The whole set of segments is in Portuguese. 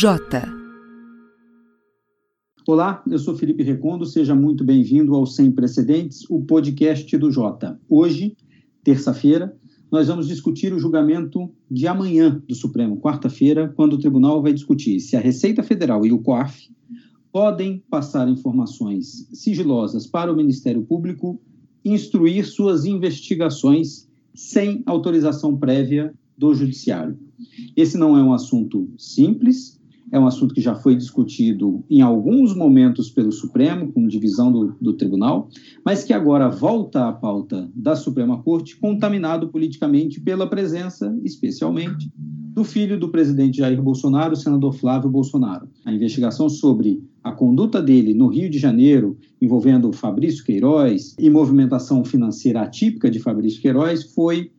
Jota. Olá, eu sou Felipe Recondo, seja muito bem-vindo ao Sem Precedentes, o podcast do Jota. Hoje, terça-feira, nós vamos discutir o julgamento de amanhã do Supremo, quarta-feira, quando o tribunal vai discutir se a Receita Federal e o COAF podem passar informações sigilosas para o Ministério Público instruir suas investigações sem autorização prévia do Judiciário. Esse não é um assunto simples, é um assunto que já foi discutido em alguns momentos pelo Supremo, com divisão do, do, tribunal, mas que agora volta à pauta da Suprema Corte, contaminado politicamente pela presença, especialmente, do filho do presidente Jair Bolsonaro, o senador Flávio Bolsonaro. A investigação sobre a conduta dele no Rio de Janeiro, envolvendo Fabrício Queiroz e movimentação financeira atípica de Fabrício Queiroz, foi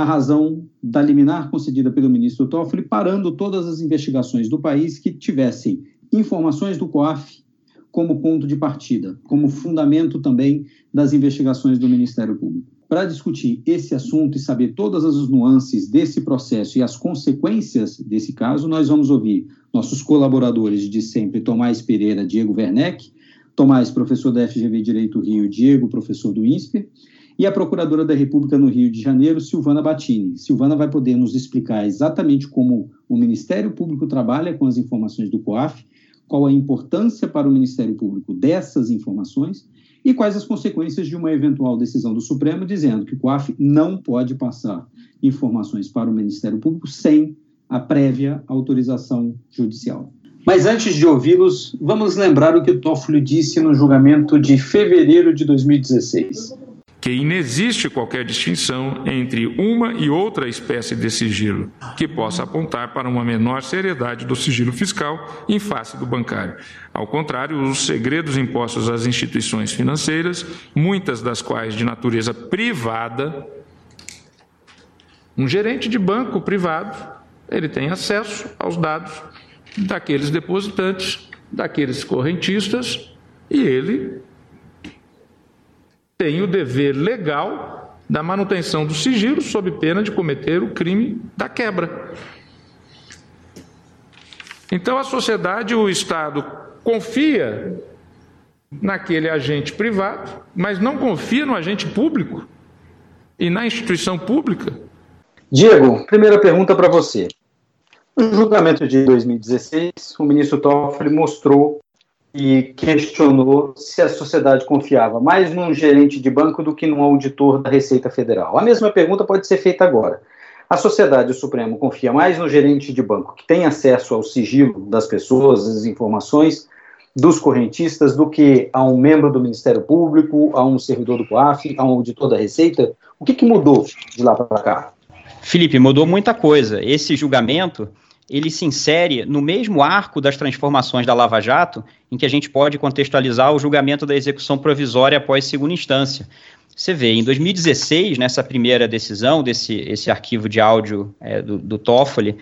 a razão da liminar concedida pelo ministro Toffoli, parando todas as investigações do país que tivessem informações do COAF como ponto de partida, como fundamento também das investigações do Ministério Público. Para discutir esse assunto e saber todas as nuances desse processo e as consequências desse caso, nós vamos ouvir nossos colaboradores de sempre, Tomás Pereira, Diego Werneck, Tomás, professor da FGV Direito Rio, Diego, professor do INSPER, e a Procuradora da República no Rio de Janeiro, Silvana Batini. Silvana vai poder nos explicar exatamente como o Ministério Público trabalha com as informações do COAF, qual a importância para o Ministério Público dessas informações e quais as consequências de uma eventual decisão do Supremo dizendo que o COAF não pode passar informações para o Ministério Público sem a prévia autorização judicial. Mas antes de ouvi-los, vamos lembrar o que Toffoli disse no julgamento de fevereiro de 2016 que inexiste qualquer distinção entre uma e outra espécie de sigilo que possa apontar para uma menor seriedade do sigilo fiscal em face do bancário. Ao contrário, os segredos impostos às instituições financeiras, muitas das quais de natureza privada, um gerente de banco privado, ele tem acesso aos dados daqueles depositantes, daqueles correntistas, e ele tem o dever legal da manutenção do sigilo sob pena de cometer o crime da quebra. Então a sociedade, o Estado, confia naquele agente privado, mas não confia no agente público e na instituição pública. Diego, primeira pergunta para você. No julgamento de 2016, o ministro Toffoli mostrou e questionou se a sociedade confiava mais num gerente de banco do que num auditor da Receita Federal. A mesma pergunta pode ser feita agora. A sociedade, o Supremo, confia mais no gerente de banco que tem acesso ao sigilo das pessoas, das informações dos correntistas, do que a um membro do Ministério Público, a um servidor do COAF, a um auditor da Receita? O que, que mudou de lá para cá? Felipe, mudou muita coisa. Esse julgamento ele se insere no mesmo arco das transformações da Lava Jato, em que a gente pode contextualizar o julgamento da execução provisória após segunda instância. Você vê, em 2016, nessa primeira decisão desse esse arquivo de áudio é, do, do Toffoli,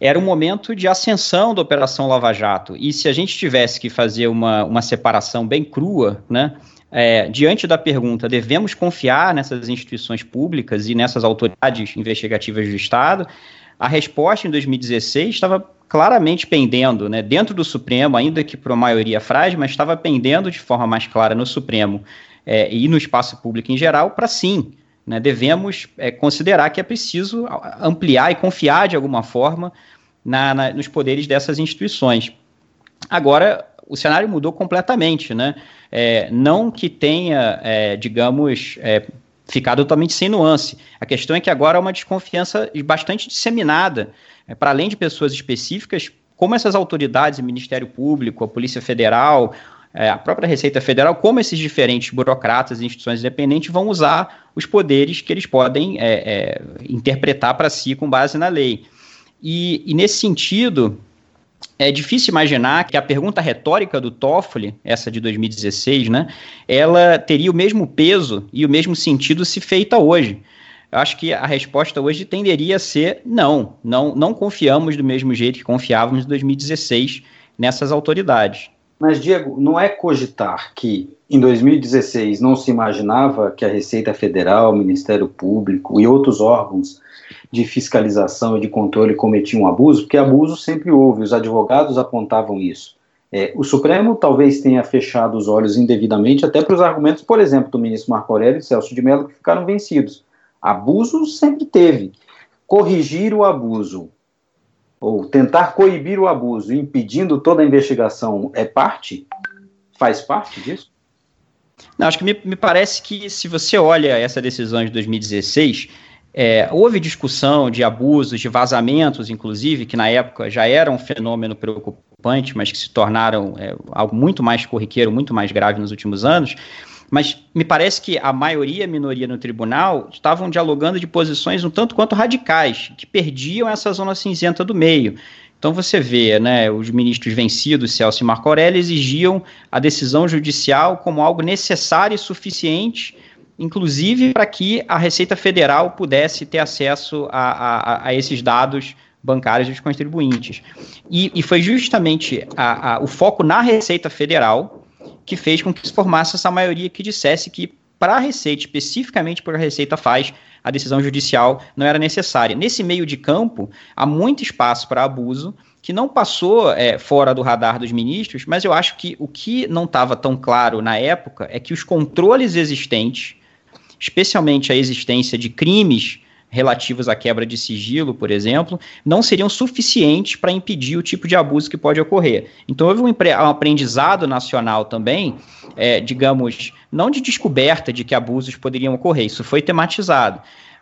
era um momento de ascensão da Operação Lava Jato. E se a gente tivesse que fazer uma, uma separação bem crua, né, é, diante da pergunta, devemos confiar nessas instituições públicas e nessas autoridades investigativas do Estado? A resposta em 2016 estava claramente pendendo, né, dentro do Supremo, ainda que por maioria frágil, mas estava pendendo de forma mais clara no Supremo é, e no espaço público em geral, para sim. Né, devemos é, considerar que é preciso ampliar e confiar de alguma forma na, na, nos poderes dessas instituições. Agora, o cenário mudou completamente, né? É, não que tenha, é, digamos, é, ficar totalmente sem nuance. A questão é que agora há uma desconfiança bastante disseminada, é, para além de pessoas específicas, como essas autoridades, o Ministério Público, a Polícia Federal, é, a própria Receita Federal, como esses diferentes burocratas e instituições independentes vão usar os poderes que eles podem é, é interpretar para si com base na lei. E, e nesse sentido, é difícil imaginar que a pergunta retórica do Toffoli, essa de 2016, né, ela teria o mesmo peso e o mesmo sentido se feita hoje. Eu acho que a resposta hoje tenderia a ser não, não, não confiamos do mesmo jeito que confiávamos em 2016 nessas autoridades. Mas, Diego, não é cogitar que em 2016 não se imaginava que a Receita Federal, o Ministério Público e outros órgãos de fiscalização e de controle cometiam abuso, porque abuso sempre houve, os advogados apontavam isso. É, o Supremo talvez tenha fechado os olhos indevidamente até para os argumentos, por exemplo, do ministro Marco Aurélio e Celso de Mello, que ficaram vencidos. Abuso sempre teve. Corrigir o abuso ou tentar coibir o abuso, impedindo toda a investigação, é parte? Faz parte disso? Não, acho que me, me parece que se você olha essa decisão de 2016, é, houve discussão de abusos, de vazamentos, inclusive, que na época já era um fenômeno preocupante, mas que se tornaram é, algo muito mais corriqueiro, muito mais grave nos últimos anos. Mas me parece que a maioria e a minoria no tribunal estavam dialogando de posições um tanto quanto radicais, que perdiam essa zona cinzenta do meio. Então você vê, né, os ministros vencidos, Celso e Marco Aurélio, exigiam a decisão judicial como algo necessário e suficiente, inclusive para que a Receita Federal pudesse ter acesso a, a, a esses dados bancários dos contribuintes. E, e foi justamente a, o foco na Receita Federal que fez com que se formasse essa maioria que dissesse que para a Receita, especificamente para a Receita faz, a decisão judicial não era necessária. Nesse meio de campo, há muito espaço para abuso, que não passou é, fora do radar dos ministros, mas eu acho que o que não estava tão claro na época é que os controles existentes, especialmente a existência de crimes relativos à quebra de sigilo, por exemplo, não seriam suficientes para impedir o tipo de abuso que pode ocorrer. Então, houve um, um aprendizado nacional também, é, digamos, não de descoberta de que abusos poderiam ocorrer, isso foi tematizado.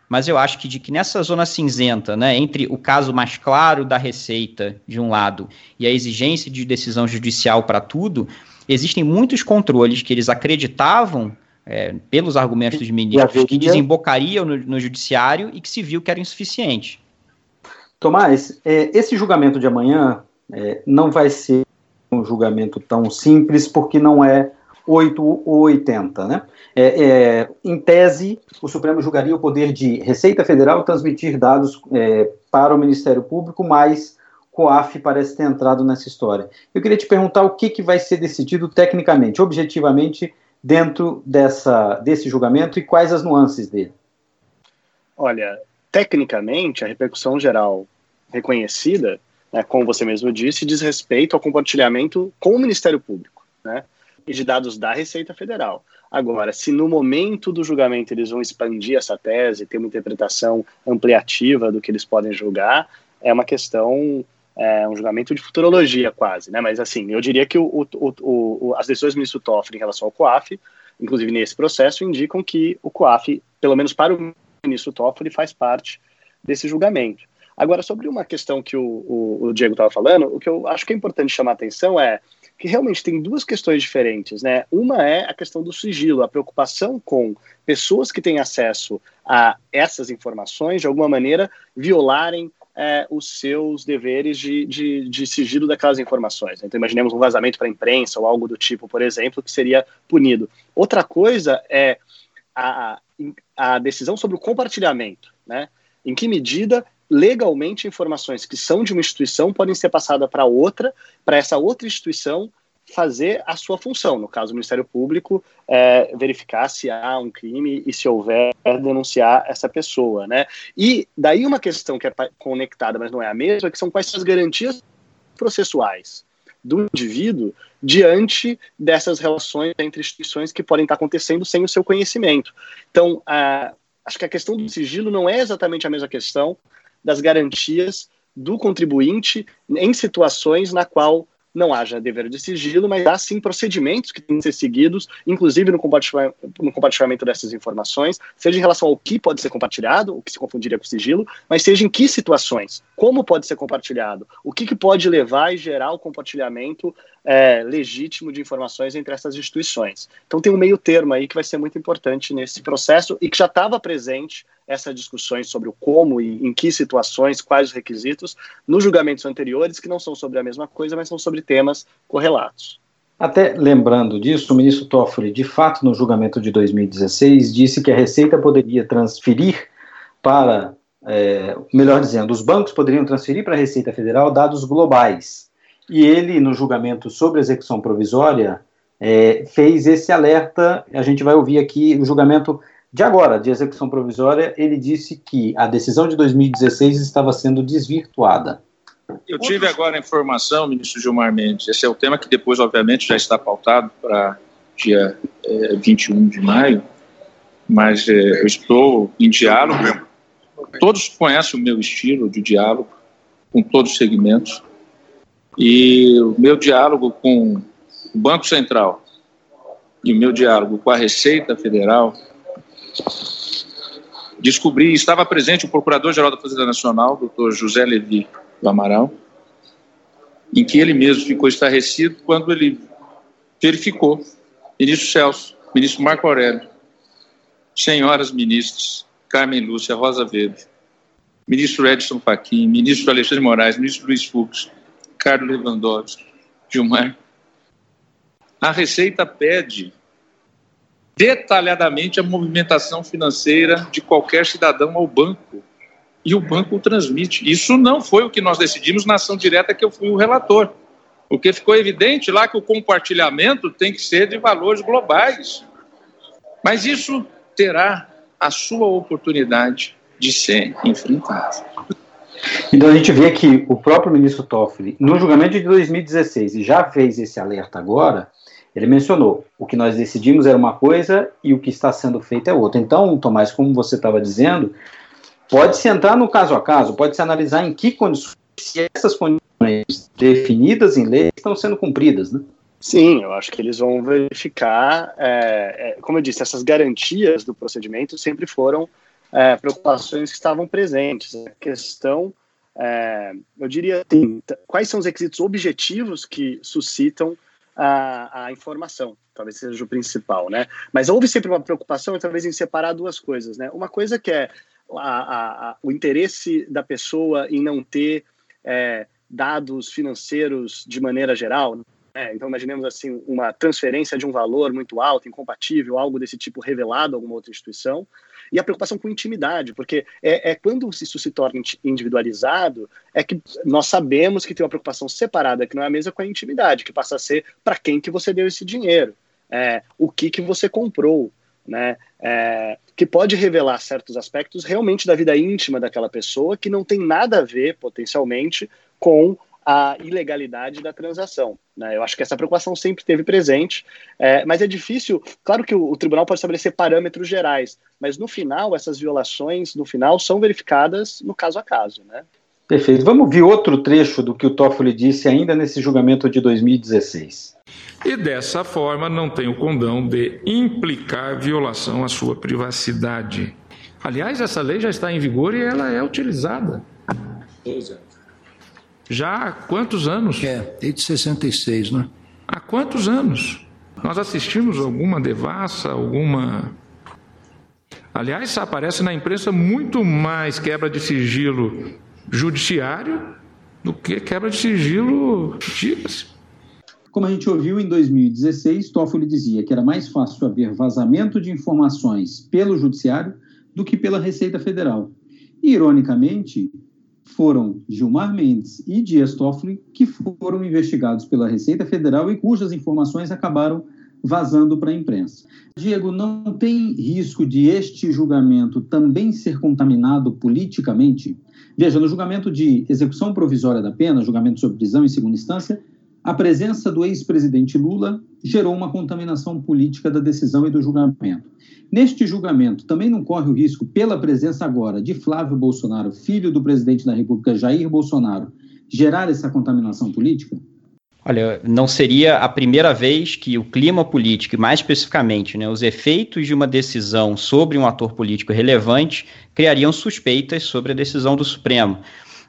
Mas eu acho que de que nessa zona cinzenta, né, entre o caso mais claro da Receita, de um lado, e a exigência de decisão judicial para tudo, existem muitos controles que eles acreditavam é, pelos argumentos dos ministros, que desembocariam no, no, judiciário e que se viu que era insuficiente. Tomás, é, esse julgamento de amanhã é, não vai ser um julgamento tão simples, porque não é 8 ou 80, né? É, é, em tese, o Supremo julgaria o poder de Receita Federal transmitir dados é, para o Ministério Público, mas COAF parece ter entrado nessa história. Eu queria te perguntar o que, que vai ser decidido tecnicamente, objetivamente, dentro dessa, desse julgamento e quais as nuances dele? Olha, tecnicamente, a repercussão geral reconhecida, né, como você mesmo disse, diz respeito ao compartilhamento com o Ministério Público né, e de dados da Receita Federal. Agora, se no momento do julgamento eles vão expandir essa tese, ter uma interpretação ampliativa do que eles podem julgar, é uma questão é, um julgamento de futurologia quase, né? Mas assim, eu diria que o, o, o, as decisões do ministro Toffoli em relação ao COAF, inclusive nesse processo, indicam que o COAF, pelo menos para o ministro Toffoli, faz parte desse julgamento. Agora, sobre uma questão que o, Diego estava falando, o que eu acho que é importante chamar a atenção é que realmente tem duas questões diferentes, né? Uma é a questão do sigilo, a preocupação com pessoas que têm acesso a essas informações, de alguma maneira, violarem é, os seus deveres de, de, de, sigilo daquelas informações. Então, imaginemos um vazamento para a imprensa ou algo do tipo, por exemplo, que seria punido. Outra coisa é a, a decisão sobre o compartilhamento. Né? Em que medida legalmente informações que são de uma instituição podem ser passadas para outra, para essa outra instituição fazer a sua função, no caso o Ministério Público, é, verificar se há um crime e se houver denunciar essa pessoa, né? E daí uma questão que é conectada, mas não é a mesma, que são quais são as garantias processuais do indivíduo diante dessas relações entre instituições que podem estar acontecendo sem o seu conhecimento. Então, a, acho que a questão do sigilo não é exatamente a mesma questão das garantias do contribuinte em situações na qual não haja dever de sigilo, mas há sim procedimentos que têm que ser seguidos, inclusive no compartilhamento, no compartilhamento dessas informações, seja em relação ao que pode ser compartilhado, o que se confundiria com sigilo, mas seja em que situações, como pode ser compartilhado, o que, que pode levar e gerar o compartilhamento é, legítimo de informações entre essas instituições. Então tem um meio termo aí que vai ser muito importante nesse processo e que já estava presente essas discussões sobre o como e em que situações, quais os requisitos, nos julgamentos anteriores, que não são sobre a mesma coisa, mas são sobre temas correlatos. Até lembrando disso, o ministro Toffoli, de fato, no julgamento de 2016, disse que a Receita poderia transferir para, é, melhor dizendo, os bancos poderiam transferir para a Receita Federal dados globais e ele, no julgamento sobre execução provisória, é, fez esse alerta. A gente vai ouvir aqui o julgamento de agora, de execução provisória. Ele disse que a decisão de 2016 estava sendo desvirtuada. Eu tive agora a informação, ministro Gilmar Mendes, esse é o tema que depois, obviamente, já está pautado para dia é, 21 de maio, mas é, eu estou em diálogo. Todos conhecem o meu estilo de diálogo com todos os segmentos. E o meu diálogo com o Banco Central e o meu diálogo com a Receita Federal, descobri, estava presente o Procurador-Geral da Fazenda Nacional, doutor José Levi do Amaral, em que ele mesmo ficou estarrecido quando ele verificou, ministro Celso, ministro Marco Aurélio, senhoras ministras, Carmen Lúcia, Rosa Weber, ministro Edson Fachin, ministro Alexandre Moraes, ministro Luiz Fux, Carlos Lewandowski, Gilmar. A Receita pede detalhadamente a movimentação financeira de qualquer cidadão ao banco. E o banco o transmite. Isso não foi o que nós decidimos na ação direta que eu fui o relator. Porque ficou evidente lá que o compartilhamento tem que ser de valores globais. Mas isso terá a sua oportunidade de ser enfrentado. Então a gente vê que o próprio ministro Toffoli, no julgamento de 2016, e já fez esse alerta agora, ele mencionou o que nós decidimos era uma coisa e o que está sendo feito é outra. Então, Tomás, como você estava dizendo, pode-se entrar no caso a caso, pode-se analisar em que condições, se essas condições definidas em lei estão sendo cumpridas, né? Sim, eu acho que eles vão verificar, é, é, como eu disse, essas garantias do procedimento sempre foram é, preocupações que estavam presentes. A questão, é, eu diria, tem, quais são os requisitos objetivos que suscitam a, a, informação, talvez seja o principal, né? Mas houve sempre uma preocupação, talvez, em separar duas coisas, né? Uma coisa que é a, a, o interesse da pessoa em não ter é, dados financeiros de maneira geral, é, então, imaginemos assim uma transferência de um valor muito alto, incompatível, algo desse tipo revelado a alguma outra instituição, e a preocupação com intimidade, porque é, é quando isso se torna individualizado, é que nós sabemos que tem uma preocupação separada, que não é a mesma com a intimidade, que passa a ser para quem que você deu esse dinheiro, é, o que que você comprou, né? É, que pode revelar certos aspectos realmente da vida íntima daquela pessoa que não tem nada a ver, potencialmente, com a ilegalidade da transação. Né? Eu acho que essa preocupação sempre teve presente, é, mas é difícil. Claro que o, o, tribunal pode estabelecer parâmetros gerais, mas no final, essas violações, no final, são verificadas no caso a caso. Né? Perfeito. Vamos ver outro trecho do que o Toffoli disse ainda nesse julgamento de 2016. E dessa forma não tem o condão de implicar violação à sua privacidade. Aliás, essa lei já está em vigor e ela é utilizada. Pois é. Já há quantos anos? É, desde 66, né? Há quantos anos? Nós assistimos alguma devassa, alguma. Aliás, aparece na imprensa muito mais quebra de sigilo judiciário do que quebra de sigilo, diga-se. Como a gente ouviu em 2016, Toffoli dizia que era mais fácil haver vazamento de informações pelo judiciário do que pela Receita Federal. E, ironicamente, foram Gilmar Mendes e Dias Toffoli, que foram investigados pela Receita Federal e cujas informações acabaram vazando para a imprensa. Diego, não tem risco de este julgamento também ser contaminado politicamente? Veja, no julgamento de execução provisória da pena, julgamento sobre prisão em segunda instância, a presença do ex-presidente Lula gerou uma contaminação política da decisão e do julgamento. Neste julgamento, também não corre o risco, pela presença agora de Flávio Bolsonaro, filho do presidente da República, Jair Bolsonaro, gerar essa contaminação política? Olha, não seria a primeira vez que o clima político, e mais especificamente né, os efeitos de uma decisão sobre um ator político relevante, criariam suspeitas sobre a decisão do Supremo.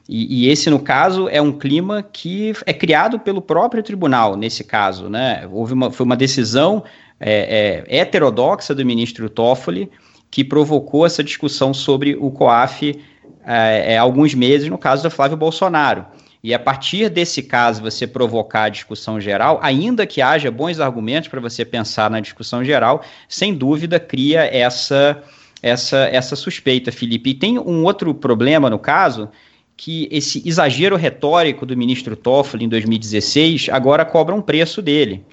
E, e, esse, no caso, é um clima que é criado pelo próprio tribunal, nesse caso. Né? Houve uma, foi uma decisão é, é, heterodoxa do ministro Toffoli, que provocou essa discussão sobre o COAF é, é, alguns meses, no caso do Flávio Bolsonaro. E a partir desse caso, você provocar a discussão geral, ainda que haja bons argumentos para você pensar na discussão geral, sem dúvida cria essa, essa, essa suspeita, Felipe. E tem um outro problema no caso, que esse exagero retórico do ministro Toffoli em 2016 agora cobra um preço dele.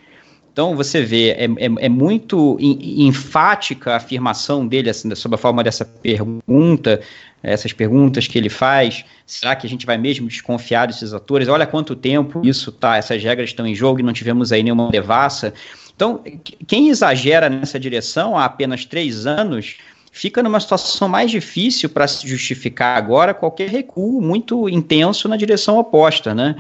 Então, você vê, é, é, é muito enfática a afirmação dele assim, sobre a forma dessa pergunta, essas perguntas que ele faz. Será que a gente vai mesmo desconfiar desses atores? Olha quanto tempo isso tá, essas regras estão em jogo e não tivemos aí nenhuma devassa. Então, quem exagera nessa direção há apenas três anos fica numa situação mais difícil para se justificar agora qualquer recuo muito intenso na direção oposta, né?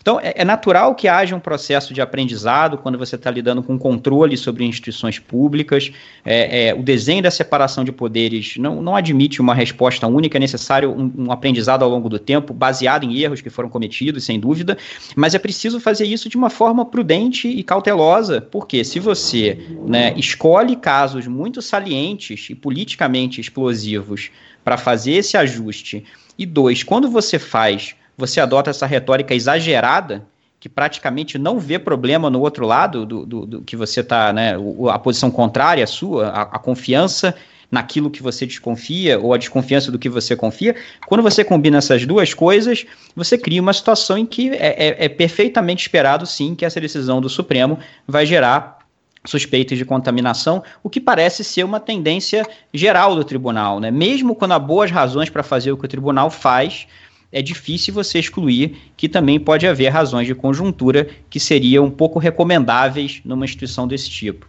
Então, é, é natural que haja um processo de aprendizado quando você está lidando com controle sobre instituições públicas. É, é, o desenho da separação de poderes não, não admite uma resposta única, é necessário um, um, aprendizado ao longo do tempo, baseado em erros que foram cometidos, sem dúvida, mas é preciso fazer isso de uma forma prudente e cautelosa, porque se você né, escolhe casos muito salientes e politicamente explosivos para fazer esse ajuste, e dois, quando você faz você adota essa retórica exagerada, que praticamente não vê problema no outro lado do, do, do que você está, né, a posição contrária à sua, a, a, confiança naquilo que você desconfia ou a desconfiança do que você confia. Quando você combina essas duas coisas, você cria uma situação em que é, é, é perfeitamente esperado, sim, que essa decisão do Supremo vai gerar suspeitas de contaminação, o que parece ser uma tendência geral do tribunal, né? Mesmo quando há boas razões para fazer o que o tribunal faz, é difícil você excluir que também pode haver razões de conjuntura que seriam um pouco recomendáveis numa instituição desse tipo.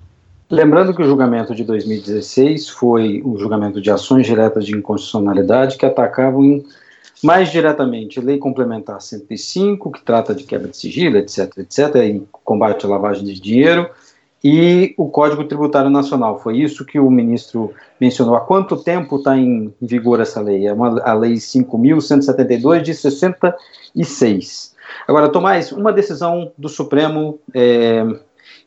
Lembrando que o julgamento de 2016 foi o julgamento de ações diretas de inconstitucionalidade que atacavam mais diretamente Lei Complementar 105, que trata de quebra de sigilo, etc., etc., e combate à lavagem de dinheiro, e o Código Tributário Nacional. Foi isso que o ministro mencionou. Há quanto tempo está em vigor essa lei? É uma, a Lei 5.172 de 66. Agora, Tomás, uma decisão do Supremo é,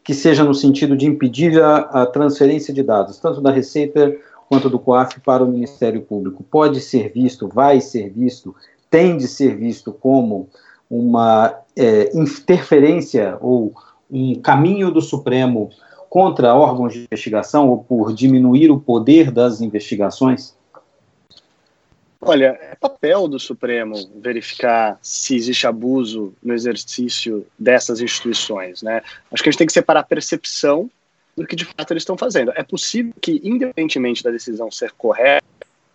que seja no sentido de impedir a, a, transferência de dados, tanto da Receita quanto do COAF para o Ministério Público, pode ser visto, vai ser visto, tem de ser visto como uma é, interferência ou um caminho do Supremo contra órgãos de investigação ou por diminuir o poder das investigações? Olha, é papel do Supremo verificar se existe abuso no exercício dessas instituições, né? Acho que a gente tem que separar a percepção do que de fato eles estão fazendo. É possível que, independentemente da decisão ser correta,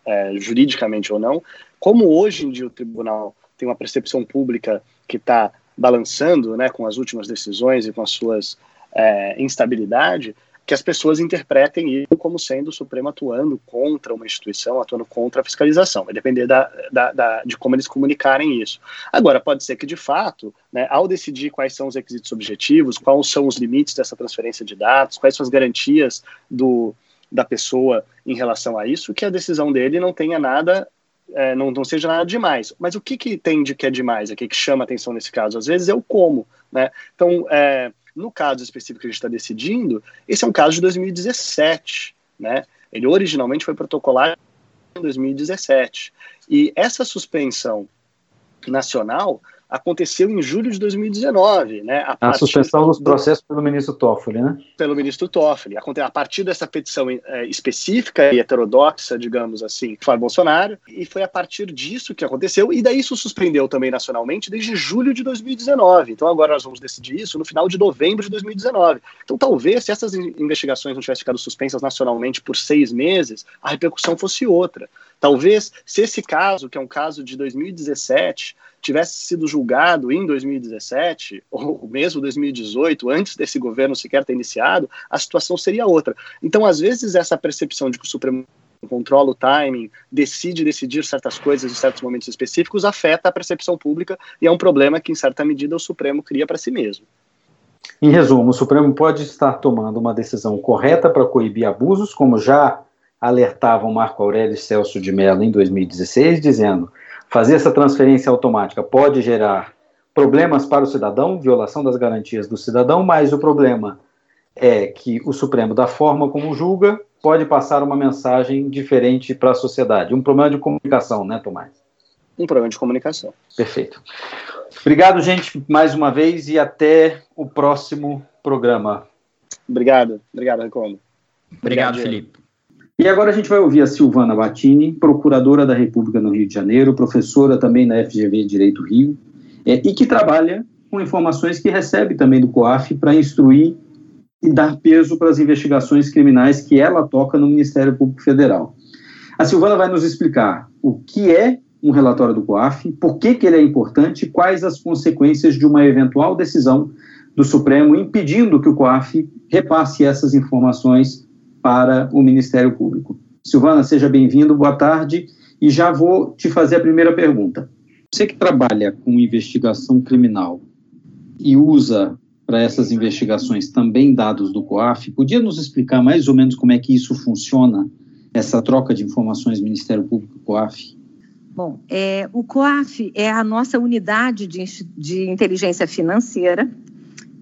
é, juridicamente ou não, como hoje em dia o tribunal tem uma percepção pública que está balançando né, com as últimas decisões e com as suas é, instabilidade, que as pessoas interpretem isso como sendo o Supremo atuando contra uma instituição, atuando contra a fiscalização. Vai depender da, da, da, de como eles comunicarem isso. Agora, pode ser que, de fato, né, ao decidir quais são os requisitos objetivos, quais são os limites dessa transferência de dados, quais são as garantias do, da pessoa em relação a isso, que a decisão dele não tenha nada é, não, não, seja nada demais. Mas o que, que tem de que é demais aqui, que chama atenção nesse caso? Às vezes é o como. Né? Então, é, no caso específico que a gente está decidindo, esse é um caso de 2017. Né? Ele originalmente foi protocolado em 2017. E essa suspensão nacional aconteceu em julho de 2019, né? A, a suspensão dos processos pelo ministro Toffoli, né? Pelo ministro Toffoli. A partir dessa petição é, específica e heterodoxa, digamos assim, foi Bolsonaro, e foi a partir disso que aconteceu, e daí isso suspendeu também nacionalmente desde julho de 2019. Então agora nós vamos decidir isso no final de novembro de 2019. Então talvez, se essas investigações não tivessem ficado suspensas nacionalmente por seis meses, a repercussão fosse outra. Talvez, se esse caso, que é um caso de 2017, tivesse sido julgado em 2017, ou mesmo 2018, antes desse governo sequer ter iniciado, a situação seria outra. Então, às vezes, essa percepção de que o Supremo controla o timing, decide decidir certas coisas em certos momentos específicos, afeta a percepção pública e é um problema que, em certa medida, o Supremo cria para si mesmo. Em resumo, o Supremo pode estar tomando uma decisão correta para coibir abusos, como já alertavam Marco Aurélio Celso de Mello em 2016, dizendo fazer essa transferência automática pode gerar problemas para o cidadão, violação das garantias do cidadão, mas o problema é que o Supremo, da forma como julga, pode passar uma mensagem diferente para a sociedade. Um problema de comunicação, né, Tomás? Um problema de comunicação. Perfeito. Obrigado, gente, mais uma vez e até o próximo programa. Obrigado. Obrigado, Recondo. Obrigado, Obrigado Felipe. E agora a gente vai ouvir a Silvana Battini, procuradora da República no Rio de Janeiro, professora também na FGV Direito Rio, é, e que trabalha com informações que recebe também do COAF para instruir e dar peso para as investigações criminais que ela toca no Ministério Público Federal. A Silvana vai nos explicar o que é um relatório do COAF, por que, que ele é importante quais as consequências de uma eventual decisão do Supremo impedindo que o COAF repasse essas informações para o Ministério Público. Silvana, seja bem-vindo, boa tarde, e já vou te fazer a primeira pergunta. Você que trabalha com investigação criminal e usa para essas investigações também dados do COAF, podia nos explicar mais ou menos como é que isso funciona, essa troca de informações Ministério Público-COAF? Bom, é, o COAF é a nossa unidade de, de inteligência financeira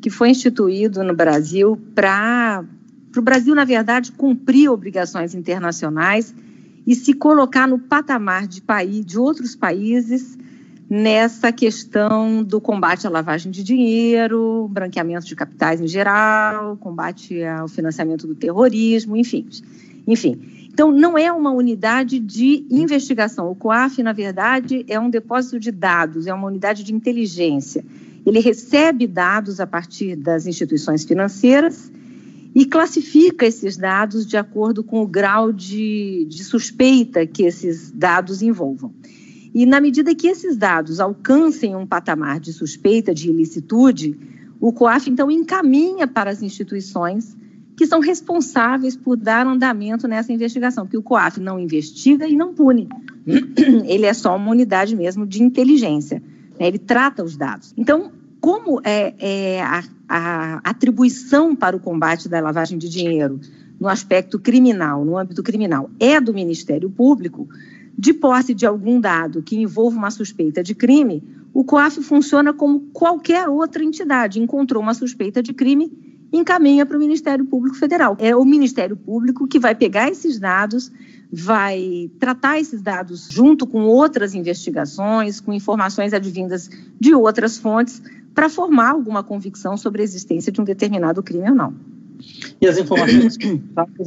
que foi instituído no Brasil para para o Brasil, na verdade, cumprir obrigações internacionais e se colocar no patamar de, país, de outros países nessa questão do combate à lavagem de dinheiro, branqueamento de capitais em geral, combate ao financiamento do terrorismo, enfim. Enfim, então não é uma unidade de investigação. O COAF, na verdade, é um depósito de dados, é uma unidade de inteligência. Ele recebe dados a partir das instituições financeiras e classifica esses dados de acordo com o grau de, de suspeita que esses dados envolvam. E na medida que esses dados alcancem um patamar de suspeita de ilicitude, o COAF então encaminha para as instituições que são responsáveis por dar andamento nessa investigação, porque o COAF não investiga e não pune. Ele é só uma unidade mesmo de inteligência. Né? Ele trata os dados. Então, como é, é a, a atribuição para o combate da lavagem de dinheiro no aspecto criminal, no âmbito criminal, é do Ministério Público, de posse de algum dado que envolva uma suspeita de crime, o COAF funciona como qualquer outra entidade. Encontrou uma suspeita de crime, encaminha para o Ministério Público Federal. É o Ministério Público que vai pegar esses dados, vai tratar esses dados junto com outras investigações, com informações advindas de outras fontes, para formar alguma convicção sobre a existência de um determinado crime ou não. E as informações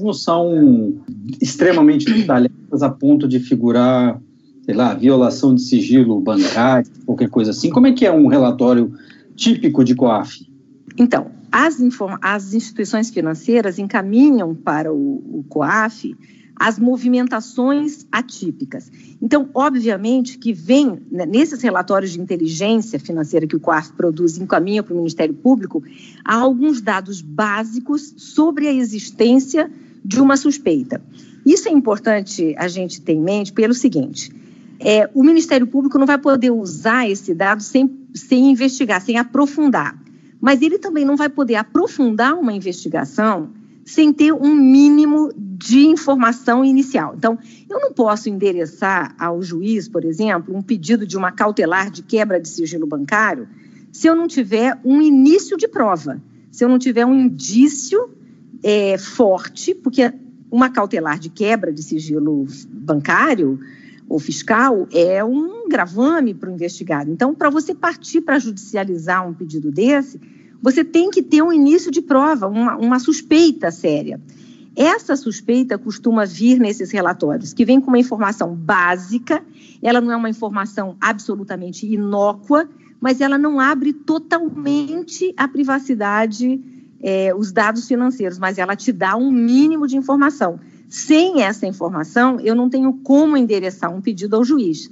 não são extremamente detalhadas a ponto de figurar, sei lá, violação de sigilo bancário, qualquer coisa assim. Como é que é um relatório típico de COAF? Então, as, as instituições financeiras encaminham para o, o COAF as movimentações atípicas. Então, obviamente que vem, né, nesses relatórios de inteligência financeira que o COAF produz e encaminha para o Ministério Público, há alguns dados básicos sobre a existência de uma suspeita. Isso é importante a gente ter em mente pelo seguinte: é, o Ministério Público não vai poder usar esse dado sem, sem investigar, sem aprofundar. Mas ele também não vai poder aprofundar uma investigação sem ter um mínimo de informação inicial. Então, eu não posso endereçar ao juiz, por exemplo, um pedido de uma cautelar de quebra de sigilo bancário se eu não tiver um início de prova, se eu não tiver um indício é, forte, porque uma cautelar de quebra de sigilo bancário ou fiscal é um gravame para o investigado. Então, para você partir para judicializar um pedido desse, você tem que ter um início de prova, uma, uma suspeita séria. Essa suspeita costuma vir nesses relatórios, que vem com uma informação básica, ela não é uma informação absolutamente inócua, mas ela não abre totalmente a privacidade, é, os dados financeiros, mas ela te dá um mínimo de informação. Sem essa informação, eu não tenho como endereçar um pedido ao juiz.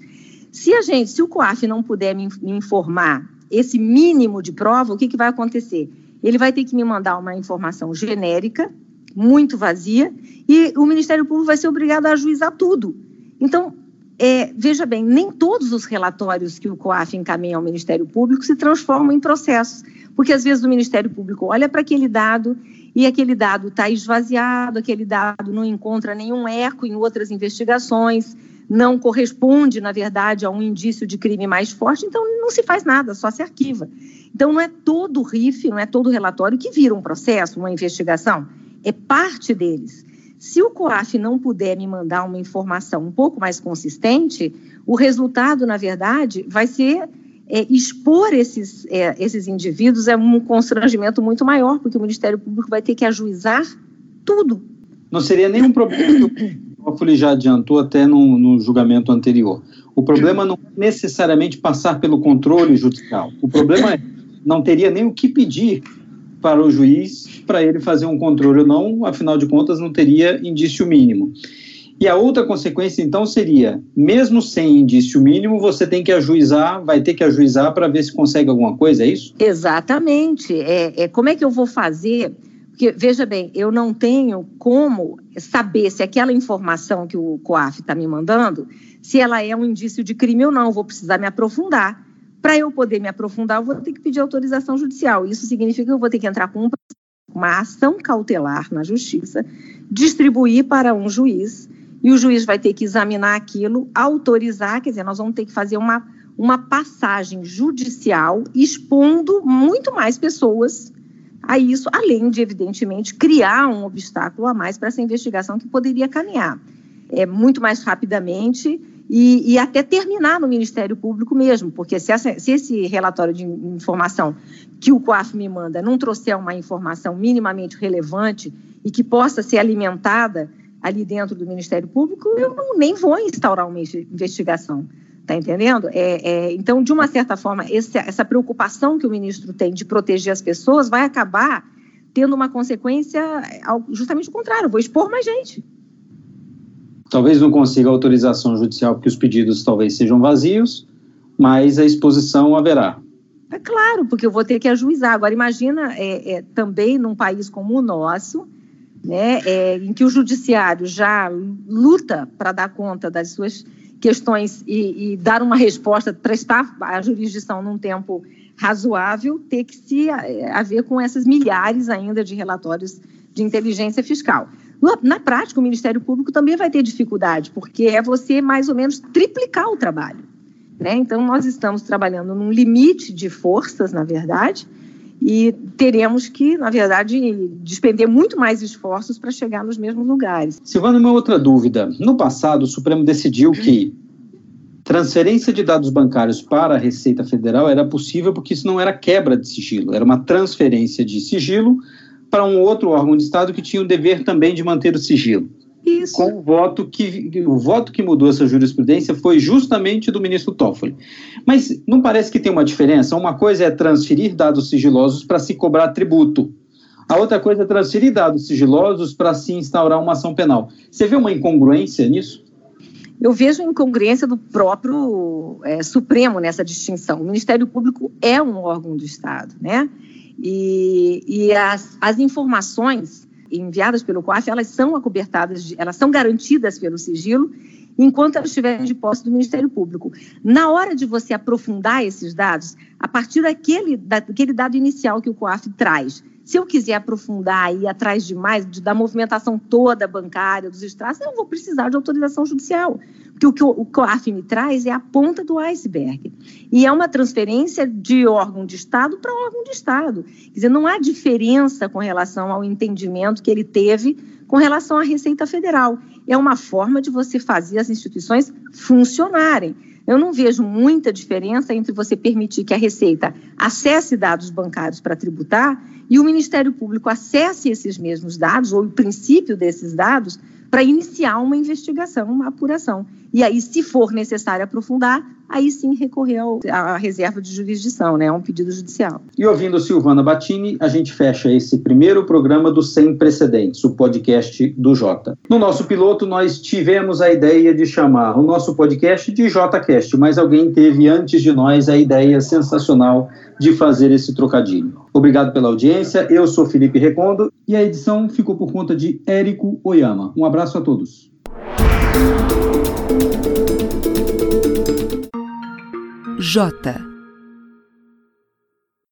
Se a gente, se o COAF não puder me, informar esse mínimo de prova, o que, que vai acontecer? Ele vai ter que me mandar uma informação genérica, muito vazia, e o Ministério Público vai ser obrigado a ajuizar tudo. Então, é, veja bem, nem todos os relatórios que o COAF encaminha ao Ministério Público se transformam em processos, porque às vezes o Ministério Público olha para aquele dado e aquele dado está esvaziado, aquele dado não encontra nenhum eco em outras investigações, não corresponde, na verdade, a um indício de crime mais forte, então não se faz nada, só se arquiva. Então não é todo RIF, não é todo relatório que vira um processo, uma investigação, é parte deles. Se o COAF não puder me mandar uma informação um pouco mais consistente, o resultado, na verdade, vai ser é, expor esses, é, esses indivíduos é um constrangimento muito maior, porque o Ministério Público vai ter que ajuizar tudo. não seria nenhum problema Toffoli já adiantou até no, no julgamento anterior. O problema não é necessariamente passar pelo controle judicial. O problema é não teria nem o que pedir para o juiz para ele fazer um controle ou não, afinal de contas, não teria indício mínimo. E a outra consequência, então, seria, mesmo sem indício mínimo, você tem que ajuizar, vai ter que ajuizar para ver se consegue alguma coisa, é isso? Exatamente. É, é, como é que eu vou fazer? Porque, veja bem, eu não tenho como saber se aquela informação que o COAF está me mandando, se ela é um indício de crime ou não. Eu vou precisar me aprofundar. Para eu poder me aprofundar, eu vou ter que pedir autorização judicial. Isso significa que eu vou ter que entrar com uma ação cautelar na justiça, distribuir para um juiz e o juiz vai ter que examinar aquilo, autorizar, quer dizer, nós vamos ter que fazer uma, uma passagem judicial expondo muito mais pessoas a isso, além de, evidentemente, criar um obstáculo a mais para essa investigação que poderia caminhar é, muito mais rapidamente e, e, até terminar no Ministério Público mesmo, porque se, essa, se, esse relatório de informação que o COAF me manda não trouxer uma informação minimamente relevante e que possa ser alimentada ali dentro do Ministério Público, eu não, nem vou instaurar uma investigação. Está entendendo? É, é, então, de uma certa forma, esse, essa preocupação que o ministro tem de proteger as pessoas vai acabar tendo uma consequência justamente o contrário, vou expor mais gente. Talvez não consiga autorização judicial porque os pedidos talvez sejam vazios, mas a exposição haverá. É claro, porque eu vou ter que ajuizar. Agora, imagina é, é, também num país como o nosso, né, é, em que o judiciário já luta para dar conta das suas questões e, e dar uma resposta, prestar a jurisdição num tempo razoável, ter que se é, haver com essas milhares ainda de relatórios de inteligência fiscal. Na prática, o Ministério Público também vai ter dificuldade, porque é você mais ou menos triplicar o trabalho. Né? Então, nós estamos trabalhando num limite de forças, na verdade, e teremos que, na verdade, despender muito mais esforços para chegar nos mesmos lugares. Silvana, uma outra dúvida. No passado, o Supremo decidiu que transferência de dados bancários para a Receita Federal era possível porque isso não era quebra de sigilo, era uma transferência de sigilo para um outro órgão de Estado que tinha o dever também de manter o sigilo. Isso. Com o voto que o voto que mudou essa jurisprudência foi justamente do ministro Toffoli. Mas não parece que tem uma diferença? Uma coisa é transferir dados sigilosos para se cobrar tributo. A outra coisa é transferir dados sigilosos para se instaurar uma ação penal. Você vê uma incongruência nisso? Eu vejo incongruência do próprio é, Supremo nessa distinção. O Ministério Público é um órgão do Estado, né? E, e as, as informações enviadas pelo COAF, elas são acobertadas, de, elas são garantidas pelo sigilo, enquanto elas estiverem de posse do Ministério Público. Na hora de você aprofundar esses dados, a partir daquele, daquele dado inicial que o COAF traz, se eu quiser aprofundar e ir atrás de mais, de, da movimentação toda bancária, dos extratos, eu vou precisar de autorização judicial. Porque o que o, o COAF me traz é a ponta do iceberg. E é uma transferência de órgão de Estado para órgão de Estado. Quer dizer, não há diferença com relação ao entendimento que ele teve com relação à Receita Federal. É uma forma de você fazer as instituições funcionarem. Eu não vejo muita diferença entre você permitir que a Receita acesse dados bancários para tributar e o Ministério Público acesse esses mesmos dados, ou o princípio desses dados, para iniciar uma investigação, uma apuração. E aí, se for necessário aprofundar, aí sim recorrer à reserva de jurisdição, né, a um pedido judicial. E ouvindo Silvana Battini, a gente fecha esse primeiro programa do Sem Precedentes, o podcast do Jota. No nosso piloto, nós tivemos a ideia de chamar o nosso podcast de JCast, mas alguém teve antes de nós a ideia sensacional de fazer esse trocadilho. Obrigado pela audiência, eu sou Felipe Recondo e a edição ficou por conta de Érico Oyama. Um abraço a todos. J